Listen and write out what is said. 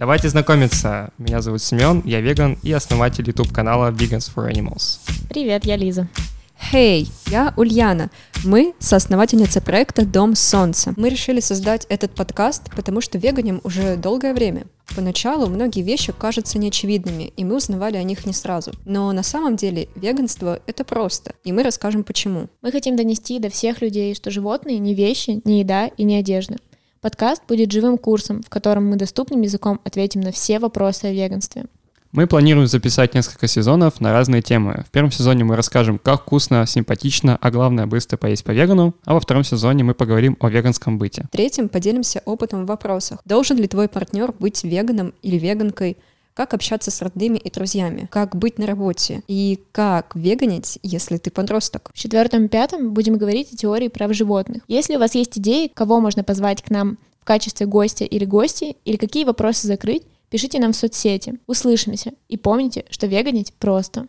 Давайте знакомиться. Меня зовут Семен, я веган и основатель YouTube-канала Vegans for Animals. Привет, я Лиза. Хей, hey, я Ульяна. Мы соосновательница проекта «Дом солнца». Мы решили создать этот подкаст, потому что веганим уже долгое время. Поначалу многие вещи кажутся неочевидными, и мы узнавали о них не сразу. Но на самом деле веганство — это просто, и мы расскажем почему. Мы хотим донести до всех людей, что животные не вещи, не еда и не одежда. Подкаст будет живым курсом, в котором мы доступным языком ответим на все вопросы о веганстве. Мы планируем записать несколько сезонов на разные темы. В первом сезоне мы расскажем, как вкусно, симпатично, а главное быстро поесть по вегану, а во втором сезоне мы поговорим о веганском быте. В третьем поделимся опытом в вопросах. Должен ли твой партнер быть веганом или веганкой? Как общаться с родными и друзьями, как быть на работе и как веганить, если ты подросток. В четвертом-пятом будем говорить о теории прав животных. Если у вас есть идеи, кого можно позвать к нам в качестве гостя или гости, или какие вопросы закрыть, пишите нам в соцсети. Услышимся. И помните, что веганить просто.